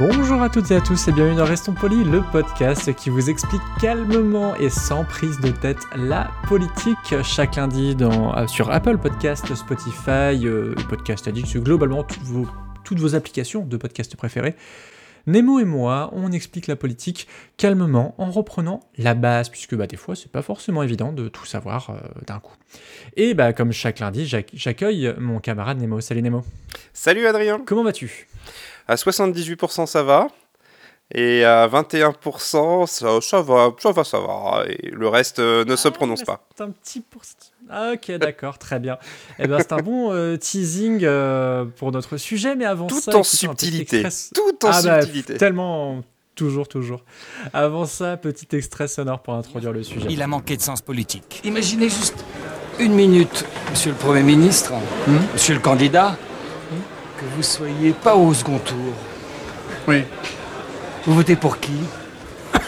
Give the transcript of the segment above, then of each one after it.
Bonjour à toutes et à tous et bienvenue dans Restons Polis, le podcast qui vous explique calmement et sans prise de tête la politique chaque lundi dans, euh, sur Apple Podcast, Spotify, euh, Podcast Addict, globalement toutes vos, toutes vos applications de podcast préférées. Nemo et moi, on explique la politique calmement en reprenant la base, puisque bah, des fois c'est pas forcément évident de tout savoir euh, d'un coup. Et bah, comme chaque lundi, j'ac- j'accueille mon camarade Nemo. Salut Nemo. Salut Adrien. Comment vas-tu? À 78% ça va. Et à 21% ça, ça va, ça va, ça va. Et le reste euh, ne se Ah, prononce pas. C'est un petit pourcentage. Ah, ok, d'accord, très bien. Eh ben, c'est un bon euh, teasing euh, pour notre sujet, mais avant Tout ça. en subtilité. extrait- Tout en Ah bah, subtilité. tellement. Toujours, toujours. Avant ça, petit extrait sonore pour introduire le sujet. Il a manqué de sens politique. Imaginez juste une minute, monsieur le Premier ministre, monsieur le candidat, vous soyez pas au second tour. Oui. Vous votez pour qui?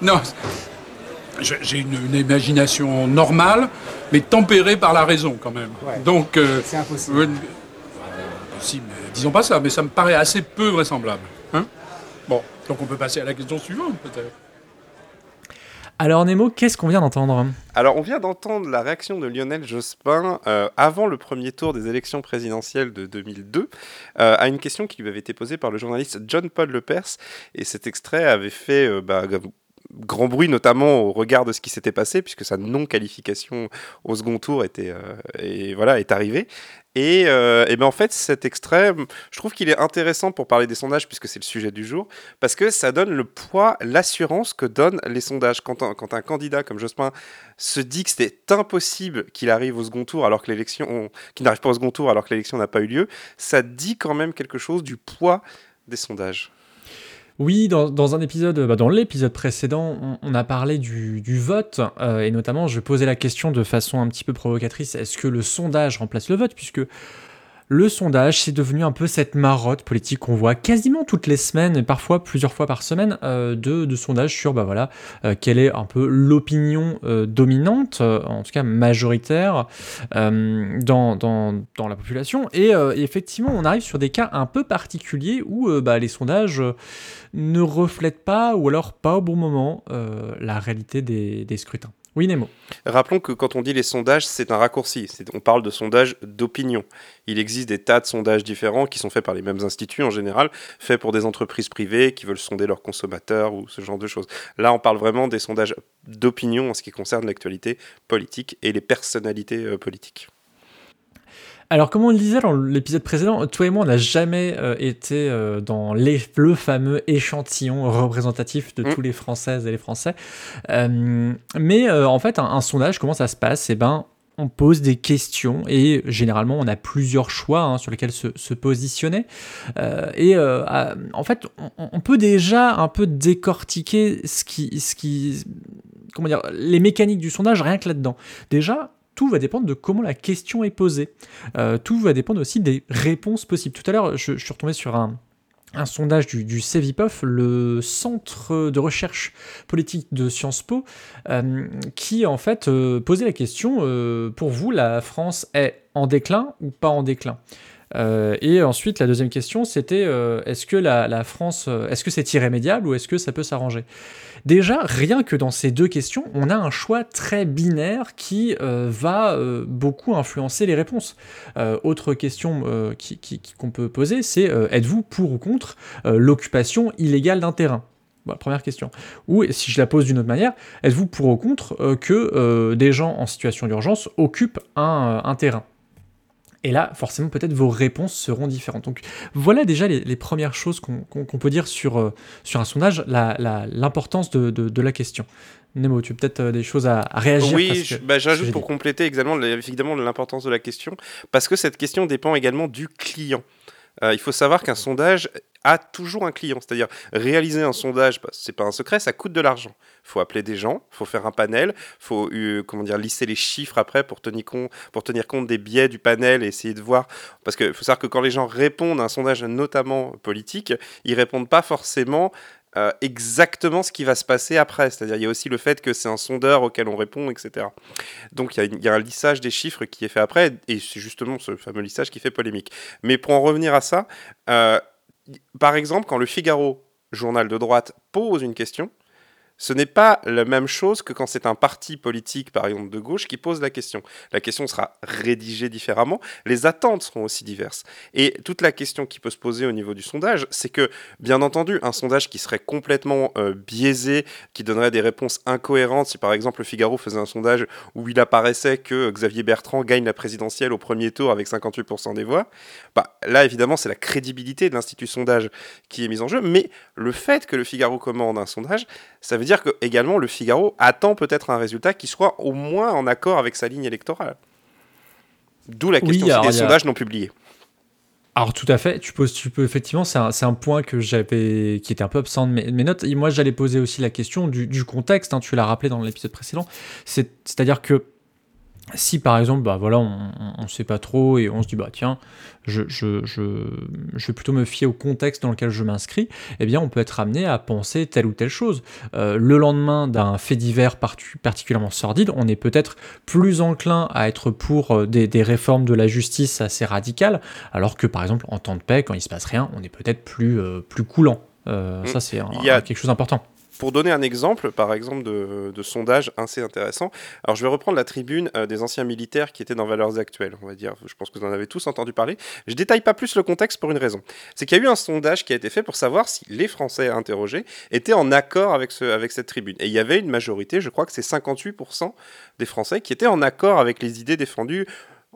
Non, j'ai une, une imagination normale, mais tempérée par la raison quand même. Ouais. Donc, euh, C'est impossible. euh, si, mais disons pas ça, mais ça me paraît assez peu vraisemblable. Hein bon, donc on peut passer à la question suivante peut-être. Alors, Nemo, qu'est-ce qu'on vient d'entendre Alors, on vient d'entendre la réaction de Lionel Jospin euh, avant le premier tour des élections présidentielles de 2002 euh, à une question qui lui avait été posée par le journaliste John Paul Lepers. Et cet extrait avait fait euh, bah, grand bruit, notamment au regard de ce qui s'était passé, puisque sa non-qualification au second tour était, euh, et, voilà, est arrivée. Et, euh, ben en fait, cet extrait, je trouve qu'il est intéressant pour parler des sondages, puisque c'est le sujet du jour, parce que ça donne le poids, l'assurance que donnent les sondages. Quand un, quand un candidat comme Jospin se dit que c'est impossible qu'il arrive au second tour alors que l'élection, qu'il n'arrive pas au second tour alors que l'élection n'a pas eu lieu, ça dit quand même quelque chose du poids des sondages. Oui, dans, dans un épisode, bah, dans l'épisode précédent, on, a parlé du, du vote, euh, et notamment, je posais la question de façon un petit peu provocatrice, est-ce que le sondage remplace le vote? Puisque le sondage, c'est devenu un peu cette marotte politique qu'on voit quasiment toutes les semaines, et parfois plusieurs fois par semaine, euh, de, sondages sur, bah voilà, euh, quelle est un peu l'opinion euh, dominante, en tout cas majoritaire, dans, la population. Et, effectivement, on arrive sur des cas un peu particuliers où bah, les sondages ne reflètent pas, ou alors pas au bon moment, la réalité des scrutins. Oui. Rappelons que quand on dit les sondages, c'est un raccourci. On parle de sondages d'opinion. Il existe des tas de sondages différents qui sont faits par les mêmes instituts en général, faits pour des entreprises privées qui veulent sonder leurs consommateurs ou ce genre de choses. Là, on parle vraiment des sondages d'opinion en ce qui concerne l'actualité politique et les personnalités euh, politiques. Alors, comme on le disait dans l'épisode précédent, toi et moi, on n'a jamais euh, été euh, dans les- le fameux échantillon représentatif de Mm. tous les Françaises et les Français. Euh, mais en fait, un, un sondage, comment ça se passe? Eh ben, on pose des questions et généralement, on a plusieurs choix hein, sur lesquels se, se positionner. Euh, et euh, à- en fait, on, on peut déjà un peu décortiquer ce qui, ce qui, comment dire, les mécaniques du sondage rien que là-dedans. Déjà, tout va dépendre de comment la question est posée. Euh, tout va dépendre aussi des réponses possibles. Tout à l'heure, je, suis retombé sur un, sondage du, du CEVIPOF, le centre de recherche politique de Sciences Po, euh, qui en fait euh, posait la question pour vous, la France est en déclin ou pas en déclin? Euh, et ensuite, la deuxième question, c'était euh, est-ce que la, France, euh, est-ce que c'est irrémédiable ou est-ce que ça peut s'arranger? Déjà, rien que dans ces deux questions, on a un choix très binaire qui va beaucoup influencer les réponses. Autre question qu'on peut poser, c'est êtes-vous pour ou contre l'occupation illégale d'un terrain? Première question. Ou si je la pose d'une autre manière, êtes-vous pour ou contre que des gens en situation d'urgence occupent un terrain? Et là, forcément, peut-être vos réponses seront différentes. Donc voilà déjà les, premières choses qu'on peut dire sur, euh, sur un sondage, l'importance de, de, la question. Nemo, tu as peut-être euh, des choses à, réagir Oui, bah, j'ajoute pour compléter également, évidemment l'importance de la question, parce que cette question dépend également du client. Euh, il faut savoir qu'un sondage a toujours un client. C'est-à-dire, réaliser un sondage, bah, c'est pas un secret, ça coûte de l'argent. Il faut appeler des gens, il faut faire un panel, il faut euh, comment dire, lisser les chiffres après pour tenir, compte, des biais du panel et essayer de voir. Parce qu'il faut savoir que quand les gens répondent à un sondage, notamment politique, ils répondent pas forcément euh, exactement ce qui va se passer après. C'est-à-dire, il y a aussi le fait que c'est un sondeur auquel on répond, etc. Donc, il y, a un lissage des chiffres qui est fait après, et c'est justement ce fameux lissage qui fait polémique. Mais pour en revenir à ça, euh, par exemple, quand le Figaro, journal de droite, pose une question, ce n'est pas la même chose que quand c'est un parti politique, par exemple de gauche, qui pose la question. La question sera rédigée différemment, les attentes seront aussi diverses. Et toute la question qui peut se poser au niveau du sondage, c'est que, bien entendu, un sondage qui serait complètement euh, biaisé, qui donnerait des réponses incohérentes, si par exemple le Figaro faisait un sondage où il apparaissait que Xavier Bertrand gagne la présidentielle au premier tour avec 58% des voix, bah, là évidemment c'est la crédibilité de l'Institut Sondage qui est mise en jeu, mais le fait que le Figaro commande un sondage, ça veut dire que également le Figaro attend peut-être un résultat qui soit au moins en accord avec sa ligne électorale. D'où la question si des sondages non publiés. Alors tout à fait, tu poses, tu peux effectivement, c'est un, un, point que j'avais, qui était un peu absent de mes, notes. Et moi, j'allais poser aussi la question du, contexte. Hein, tu l'as rappelé dans l'épisode précédent. C'est-à-dire que si par exemple, bah voilà, on ne sait pas trop et on se dit bah tiens, je, je, je, je, vais plutôt me fier au contexte dans lequel je m'inscris, eh bien on peut être amené à penser telle ou telle chose. Euh, le lendemain d'un fait divers particulièrement sordide, on est peut-être plus enclin à être pour euh, des, des, réformes de la justice assez radicales, alors que par exemple en temps de paix, quand il se passe rien, on est peut-être plus, euh, plus coulant. Mm. ça c'est quelque chose d'important. Pour donner un exemple, par exemple, de, sondage assez intéressant, alors je vais reprendre la tribune euh, des anciens militaires qui étaient dans Valeurs Actuelles, on va dire. Je pense que vous en avez tous entendu parler. Je détaille pas plus le contexte pour une raison. C'est qu'il y a eu un sondage qui a été fait pour savoir si les Français interrogés étaient en accord avec, ce, avec cette tribune. Et il y avait une majorité, je crois que c'est 58% des Français qui étaient en accord avec les idées défendues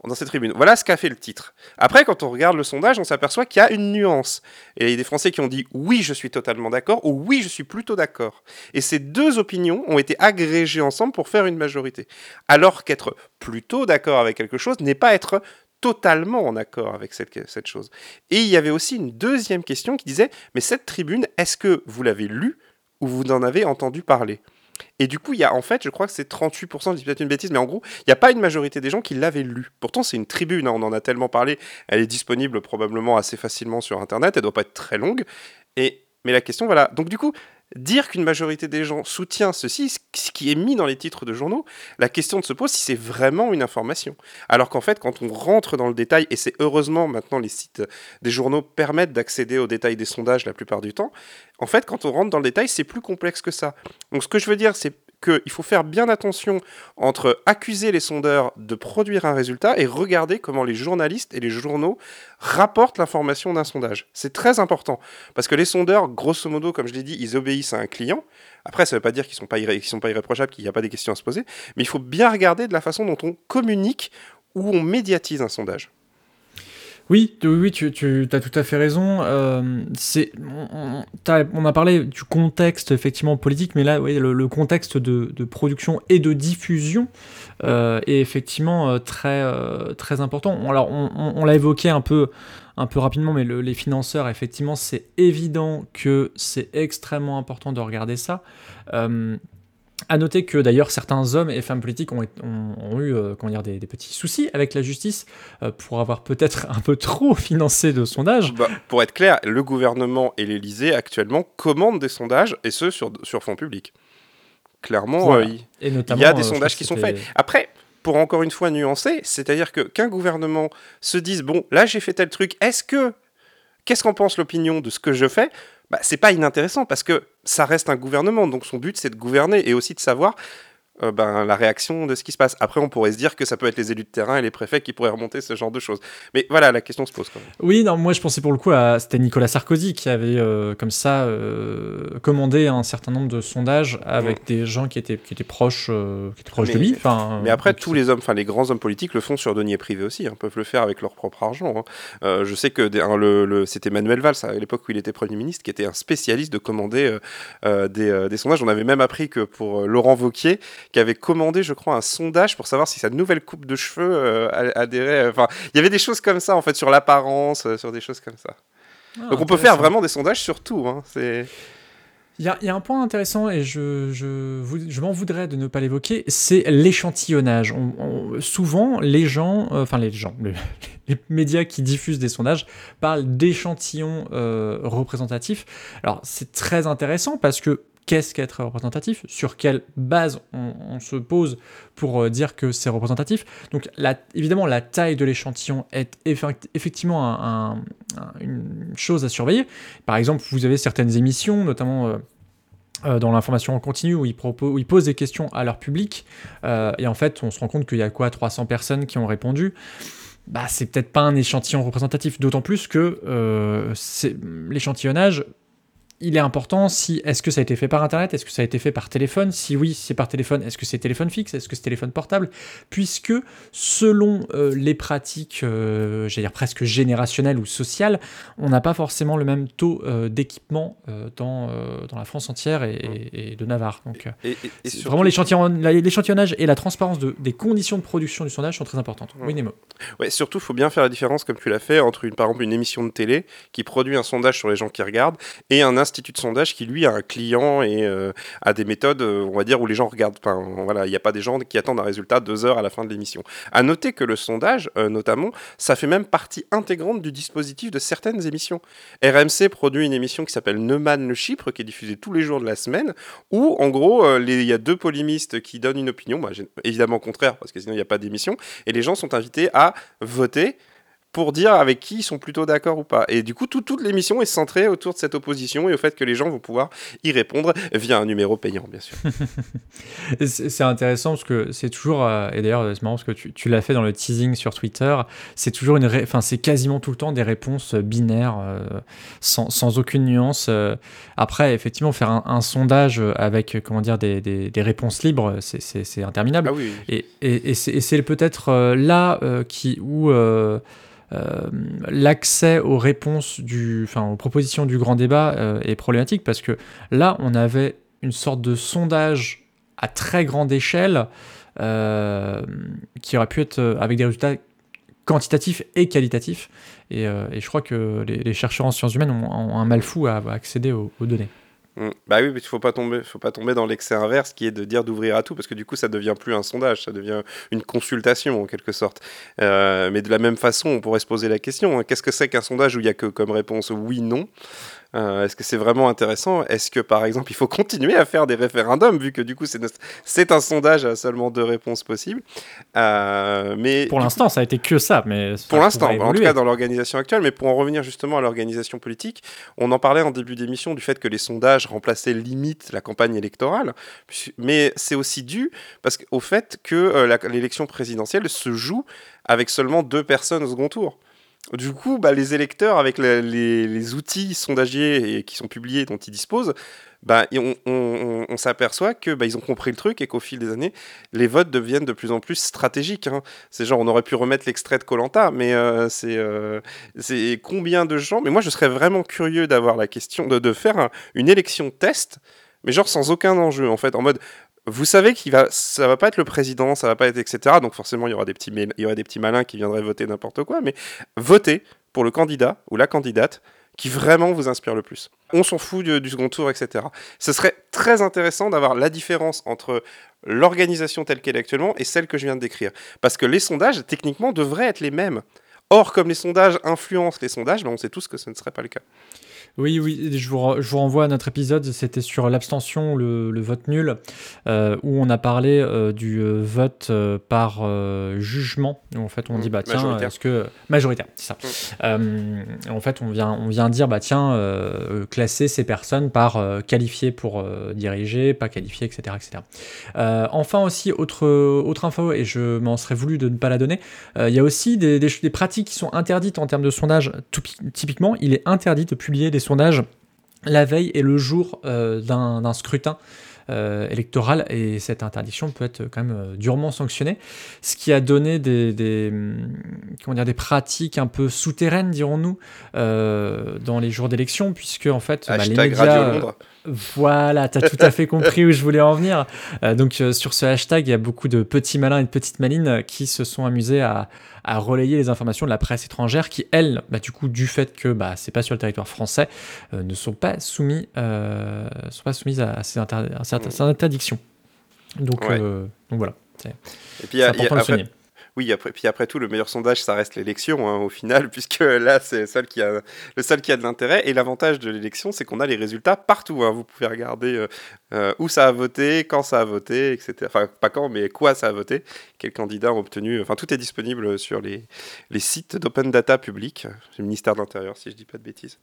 dans cette tribune. Voilà ce qu'a fait le titre. Après, quand on regarde le sondage, on s'aperçoit qu'il y a une nuance. Et il y a des Français qui ont dit oui, je suis totalement d'accord ou oui, je suis plutôt d'accord. Et ces deux opinions ont été agrégées ensemble pour faire une majorité. Alors qu'être plutôt d'accord avec quelque chose n'est pas être totalement en accord avec cette, cette chose. Et il y avait aussi une deuxième question qui disait, mais cette tribune, est-ce que vous l'avez lue ou vous en avez entendu parler? Et du coup, il y a en fait, je crois que c'est 38%, je dis peut-être une bêtise, mais en gros, il n'y a pas une majorité des gens qui l'avaient lu. Pourtant, c'est une tribune, hein, on en a tellement parlé, elle est disponible probablement assez facilement sur Internet, elle doit pas être très longue. Et, mais la question, voilà. Donc du coup, dire qu'une majorité des gens soutient ceci, ce qui est mis dans les titres de journaux, la question se pose si c'est vraiment une information. Alors qu'en fait, quand on rentre dans le détail, et c'est heureusement maintenant les sites des journaux permettent d'accéder aux détails des sondages la plupart du temps, en fait, quand on rentre dans le détail, c'est plus complexe que ça. Donc ce que je veux dire, c'est qu'il faut faire bien attention entre accuser les sondeurs de produire un résultat et regarder comment les journalistes et les journaux rapportent l'information d'un sondage. C'est très important, parce que les sondeurs, grosso modo, comme je l'ai dit, ils obéissent à un client. Après, ça ne veut pas dire qu'ils ne sont, pas irréprochables, qu'il n'y a pas des questions à se poser, mais il faut bien regarder de la façon dont on communique ou on médiatise un sondage. Oui, oui, tu, as tout à fait raison. Euh, on, a parlé du contexte effectivement politique, mais là, oui, le, contexte de, production et de diffusion euh, est effectivement euh, très, important. Alors, on, l'a évoqué un peu, un peu rapidement, mais le, les financeurs, effectivement, c'est évident que c'est extrêmement important de regarder ça. À noter que d'ailleurs certains hommes et femmes politiques ont, eu euh, comment dire, des, petits soucis avec la justice euh, pour avoir peut-être un peu trop financé de sondages. Bah, pour être clair, le gouvernement et l'Élysée actuellement commandent des sondages et ce sur, sur fonds publics. Clairement, euh, il, y a des sondages qui sont faits. Après, pour encore une fois nuancer, c'est-à-dire que qu'un gouvernement se dise bon, là j'ai fait tel truc, est-ce que qu'est-ce qu'en pense l'opinion de ce que je fais? Bah, c'est pas inintéressant parce que ça reste un gouvernement, donc son but c'est de gouverner et aussi de savoir euh, ben, la réaction de ce qui se passe. Après, on pourrait se dire que ça peut être les élus de terrain et les préfets qui pourraient remonter ce genre de choses. Mais voilà, la question se pose quand même. Oui, non, moi je pensais pour le coup à c'était Nicolas Sarkozy qui avait euh, comme ça euh, commandé un certain nombre de sondages avec des gens qui étaient qui étaient proches qui étaient proches Mais- de lui. Mais après, tous les hommes, enfin les grands hommes politiques le font sur deniers privés aussi, hein, peuvent le faire avec leur propre argent. hein. Je sais que des- hein, le, le- c'était Manuel Valls à l'époque où il était Premier ministre qui était un spécialiste de commander des, des sondages. On avait même appris que pour Laurent Vauquier, qui avait commandé, je crois, un sondage pour savoir si sa nouvelle coupe de cheveux euh, adhérait. Enfin, il y avait des choses comme ça en fait sur l'apparence, euh, sur des choses comme ça. Ah, Donc on peut faire vraiment des sondages sur tout. Hein. C'est Il y, a, il y a un point intéressant et je, je, je m'en voudrais de ne pas l'évoquer, c'est l'échantillonnage. On- on- souvent, les gens, euh, enfin les gens, les, les médias qui diffusent des sondages parlent d'échantillons euh, représentatifs. Alors c'est très intéressant parce que qu'est-ce qu'être représentatif Sur quelle base on, se pose pour euh, dire que c'est représentatif Donc évidemment, la taille de l'échantillon est effect- effectivement un- un- un- une chose à surveiller. Par exemple, vous avez certaines émissions, notamment euh, euh, dans l'information en continu, où ils, où ils posent des questions à leur public, et en fait, on se rend compte qu'il y a quoi 300 personnes qui ont répondu. Bah, c'est peut-être pas un échantillon représentatif, d'autant plus que l'échantillonnage, il est important si est-ce que ça a été fait par internet, est-ce que ça a été fait par téléphone, si oui, si c'est par téléphone, est-ce que c'est téléphone fixe, est-ce que c'est téléphone portable, puisque selon euh, les pratiques, euh, j'allais dire presque générationnelles ou sociales, on n'a pas forcément le même taux euh, d'équipement dans, dans la France entière et, et- et de Navarre. Donc, et, surtout- vraiment l'échantillonnage et la transparence de- des conditions de production du sondage sont très importantes. Oui, Nemo. Ouais, surtout, il faut bien faire la différence, comme tu l'as fait, entre une, par exemple une émission de télé qui produit un sondage sur les gens qui regardent et un institut de sondage qui, lui, a un client et euh, a des méthodes, euh, on va dire, où les gens regardent. Enfin, voilà, il n'y a pas des gens qui attendent un résultat deux heures à la fin de l'émission. À noter que le sondage, euh, notamment, ça fait même partie intégrante du dispositif de certaines émissions. RMC produit une émission qui s'appelle Neumann le Chypre, qui est diffusée tous les jours de la semaine, où, en gros, il y a deux polémistes qui donnent une opinion, bah, évidemment contraire, parce que sinon il n'y a pas d'émission, et les gens sont invités à voter pour dire avec qui ils sont plutôt d'accord ou pas. Et du coup, tout- toute l'émission est centrée autour de cette opposition et au fait que les gens vont pouvoir y répondre via un numéro payant, bien sûr. C'est intéressant parce que c'est toujours, euh, et d'ailleurs c'est marrant parce que tu, tu l'as fait dans le teasing sur Twitter, c'est toujours une, enfin c'est quasiment tout le temps des réponses binaires euh, sans, sans aucune nuance. euh. Après effectivement faire un, un sondage avec comment dire des, des- des réponses libres, c'est- interminable. Ah oui. Et, et- et c'est peut-être là euh, qui où l'accès aux réponses enfin aux propositions du grand débat euh, est problématique parce que là on avait une sorte de sondage à très grande échelle euh, qui aurait pu être euh, avec des résultats quantitatifs et qualitatifs. Et, euh, je crois que les, chercheurs en sciences humaines ont, un mal fou à, accéder aux données. Mm. Bah oui, mais il faut pas tomber, faut pas tomber dans l'excès inverse qui est de dire d'ouvrir à tout, parce que du coup, ça devient plus un sondage, ça devient une consultation en quelque sorte. Euh, mais de la même façon, on pourrait se poser la question hein, qu'est-ce que c'est qu'un sondage où il y a que comme réponse oui, non? Euh, Est-ce que c'est vraiment intéressant? Est-ce que par exemple, il faut continuer à faire des référendums vu que du coup, c'est un sondage à seulement deux réponses possibles? Euh, Mais Pour l'instant, ça a été que ça, mais pour l'instant, en tout cas dans l'organisation actuelle, mais pour en revenir justement à l'organisation politique, on en parlait en début d'émission du fait que les sondages remplaçaient limite la campagne électorale, mais c'est aussi dû parce que- au fait que euh, l'élection présidentielle se joue avec seulement deux personnes au second tour. Du coup, bah, les électeurs, avec le- les, outils sondagiers et qui sont publiés, dont ils disposent, bah, on, s'aperçoit que bah, ont compris le truc et qu'au fil des années, les votes deviennent de plus en plus stratégiques. hein. C'est genre, on aurait pu remettre l'extrait de Colanta, mais euh, c'est euh, c'est combien de gens. Mais moi, je serais vraiment curieux d'avoir la question de, de faire un- une élection test, mais genre sans aucun enjeu, en fait, en mode. Vous savez qu'il va, ça va pas être le président, ça va pas être etc. Donc forcément, il y aura des petits, malins qui viendraient voter n'importe quoi, mais votez pour le candidat ou la candidate qui vraiment vous inspire le plus. On s'en fout du, du second tour, etc. Ce serait très intéressant d'avoir la différence entre l'organisation telle qu'elle est actuellement et celle que je viens de décrire. Parce que les sondages, techniquement, devraient être les mêmes. Or, comme les sondages influencent les sondages, ben, on sait tous que ce ne serait pas le cas. Oui, oui, je vous, re- je vous renvoie à notre épisode, c'était sur l'abstention, le, le vote nul, euh, où on a parlé euh, du euh, vote euh, par jugement. Où en fait, on Mm, dit, bah tiens, est-ce que. Majoritaire, c'est ça. Euh, en fait, on vient, on vient dire, bah tiens, classer ces personnes par qualifiées pour diriger, pas qualifiées, etc. etc. Enfin, aussi, autre, autre info, et je m'en serais voulu de ne pas la donner, il y a aussi des, des, des pratiques qui sont interdites en termes de sondage. Tout- typiquement, il est interdit de publier des sondages la veille et le jour euh, d'un scrutin euh, électoral et cette interdiction peut être quand même euh, durement sanctionnée, ce qui a donné des, des, hum, comment dire, des pratiques un peu souterraines, dirons-nous, euh, dans les jours d'élection, puisque en fait, bah, les médias... Voilà, tu as tout à fait compris où je voulais en venir. Euh, donc euh, sur ce hashtag, il y a beaucoup de petits malins et de petites malines qui se sont amusés à, à relayer les informations de la presse étrangère qui, elles, bah, du coup, du fait que bah, c'est pas sur le territoire français, euh, ne sont pas soumis, sont pas soumises à ces, inter- à ces- ces interdictions. Donc, Ouais. donc voilà, Et puis, il y a- y après-. Oui, après, puis après tout, le meilleur sondage, ça reste l'élection, hein, au final, puisque là, c'est le seul qui a, le seul qui a de l'intérêt. Et l'avantage de l'élection, c'est qu'on a les résultats partout. hein. Vous pouvez regarder euh, euh, où ça a voté, quand ça a voté, etc. Enfin, pas quand, mais quoi ça a voté, quels candidats ont obtenu. Enfin, tout est disponible sur les, les sites d'open data public, le ministère de l'Intérieur, si je dis pas de bêtises.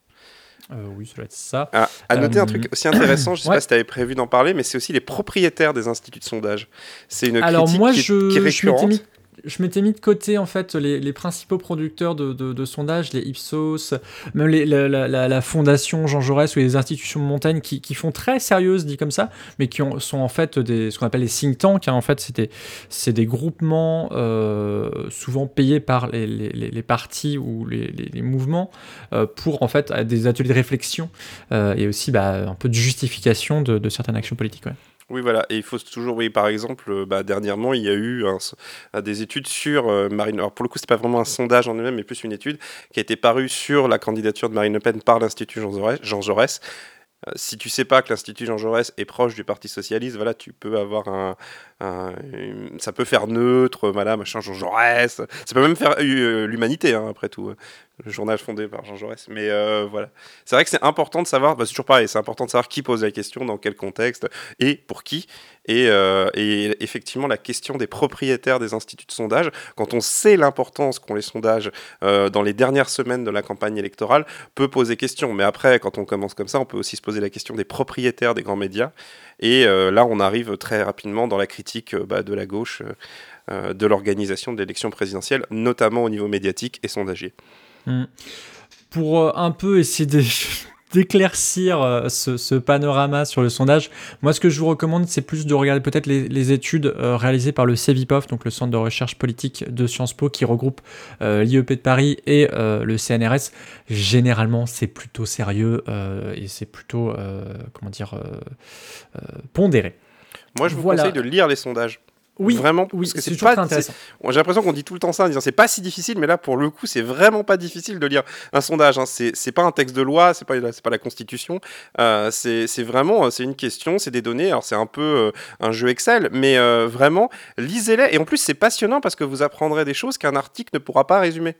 Euh, oui, ça doit être ça. Ah, à noter Euh, un truc aussi intéressant, je sais ouais. pas si tu avais prévu d'en parler, mais c'est aussi les propriétaires des instituts de sondage. C'est une Alors critique moi, qui, est- je, qui est je récurrente. mis, je m'étais mis de côté en fait les, principaux producteurs de, sondages, les Ipsos, même la, fondation Jean Jaurès ou les institutions de montagne qui, font très sérieuses, dit comme ça, mais qui ont, sont en fait des, ce qu'on appelle les think tanks. hein. en fait, c'est des, des groupements euh, souvent payés par les, partis ou les, mouvements euh, pour en fait des ateliers de réflexion euh, et aussi bah, un peu de justification de, certaines actions politiques. Oui, voilà. Et il faut toujours, oui, par exemple, euh, bah, dernièrement, il y a eu euh, des études sur euh, Marine. Alors, pour le coup, c'est pas vraiment un sondage en lui-même, mais plus une étude qui a été parue sur la candidature de Marine Le Pen par l'Institut Jean Jaurès. Euh, si tu sais pas que l'Institut Jean Jaurès est proche du Parti Socialiste, voilà, tu peux avoir un, ça peut faire neutre, voilà, machin, Jean Jaurès. Ça peut même faire euh, l'humanité, hein, après tout. Le journal fondé par Jean Jaurès. Mais euh, voilà. C'est vrai que c'est important de savoir, bah, c'est toujours pareil, c'est important de savoir qui pose la question, dans quel contexte et pour qui. Et, euh, effectivement, la question des propriétaires des instituts de sondage, quand on sait l'importance qu'ont les sondages euh, dans les dernières semaines de la campagne électorale, peut poser question. Mais après, quand on commence comme ça, on peut aussi se poser la question des propriétaires des grands médias. Et là, on arrive très rapidement dans la critique bah, de la gauche de l'organisation de l'élection présidentielle, notamment au niveau médiatique et sondagier. Mm. Pour euh, un peu essayer de- d'éclaircir euh, ce, ce panorama sur le sondage, moi ce que je vous recommande c'est plus de regarder peut-être les, les études euh, réalisées par le CEVIPOF, donc le Centre de recherche politique de Sciences Po qui regroupe euh, l'IEP de Paris et euh, le CNRS. Généralement c'est plutôt sérieux euh, et c'est plutôt, euh, comment dire, euh, euh, pondéré. Moi, je vous Voilà. conseille de lire les sondages. Oui, vraiment, oui, parce que c'est pas. intéressant. J'ai l'impression qu'on dit tout le temps ça en disant c'est pas si difficile, mais là pour le coup c'est vraiment pas difficile de lire un sondage. hein. C'est pas un texte de loi, c'est pas c'est pas la Constitution. Euh, c'est vraiment euh, c'est une question, c'est des données. Alors c'est un peu euh, un jeu Excel, mais euh, vraiment lisez-les. Et en plus c'est passionnant parce que vous apprendrez des choses qu'un article ne pourra pas résumer.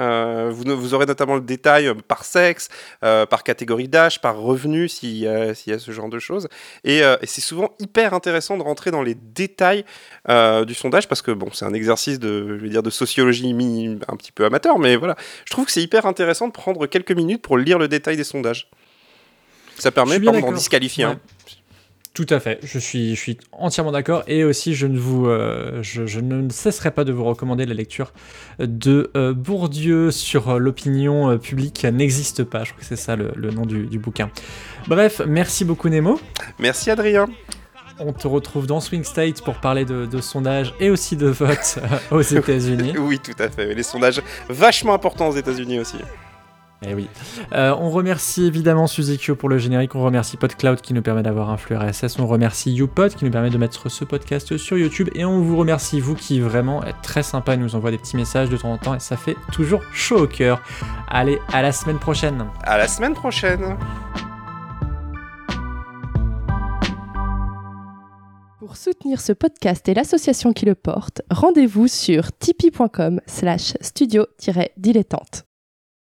Euh, vous, vous aurez notamment le détail euh, par sexe, euh, par catégorie d'âge, par revenu, s'il y, a- s'il y a ce genre de choses. Et, et c'est souvent hyper intéressant de rentrer dans les détails du sondage parce que bon, c'est un exercice de, je vais dire, de sociologie un petit peu amateur, mais voilà. Je trouve que c'est hyper intéressant de prendre quelques minutes pour lire le détail des sondages. Ça permet pas bien d'en d'accord. disqualifier. hein. Tout à fait, je suis, je suis entièrement d'accord et aussi je ne vous, euh, je, je ne cesserai pas de vous recommander la lecture de euh, Bourdieu sur euh, l'opinion euh, publique n'existe pas. Je crois que c'est ça le, le nom du, du bouquin. Bref, merci beaucoup Nemo. Merci Adrien. On te retrouve dans Swing State pour parler de, de sondage et aussi de vote aux États-Unis. Oui, tout à fait. Les sondages vachement importants aux États-Unis aussi. Eh oui. Euh, on remercie évidemment Suzekyo pour le générique, on remercie PodCloud qui nous permet d'avoir un flux RSS, on remercie YouPod qui nous permet de mettre ce podcast sur YouTube et on vous remercie vous qui vraiment êtes très sympa et nous envoie des petits messages de temps en temps et ça fait toujours chaud au cœur. Allez, à la semaine prochaine. À la semaine prochaine. Pour soutenir ce podcast et l'association qui le porte, rendez-vous sur tipeee.com slash studio-dilettante.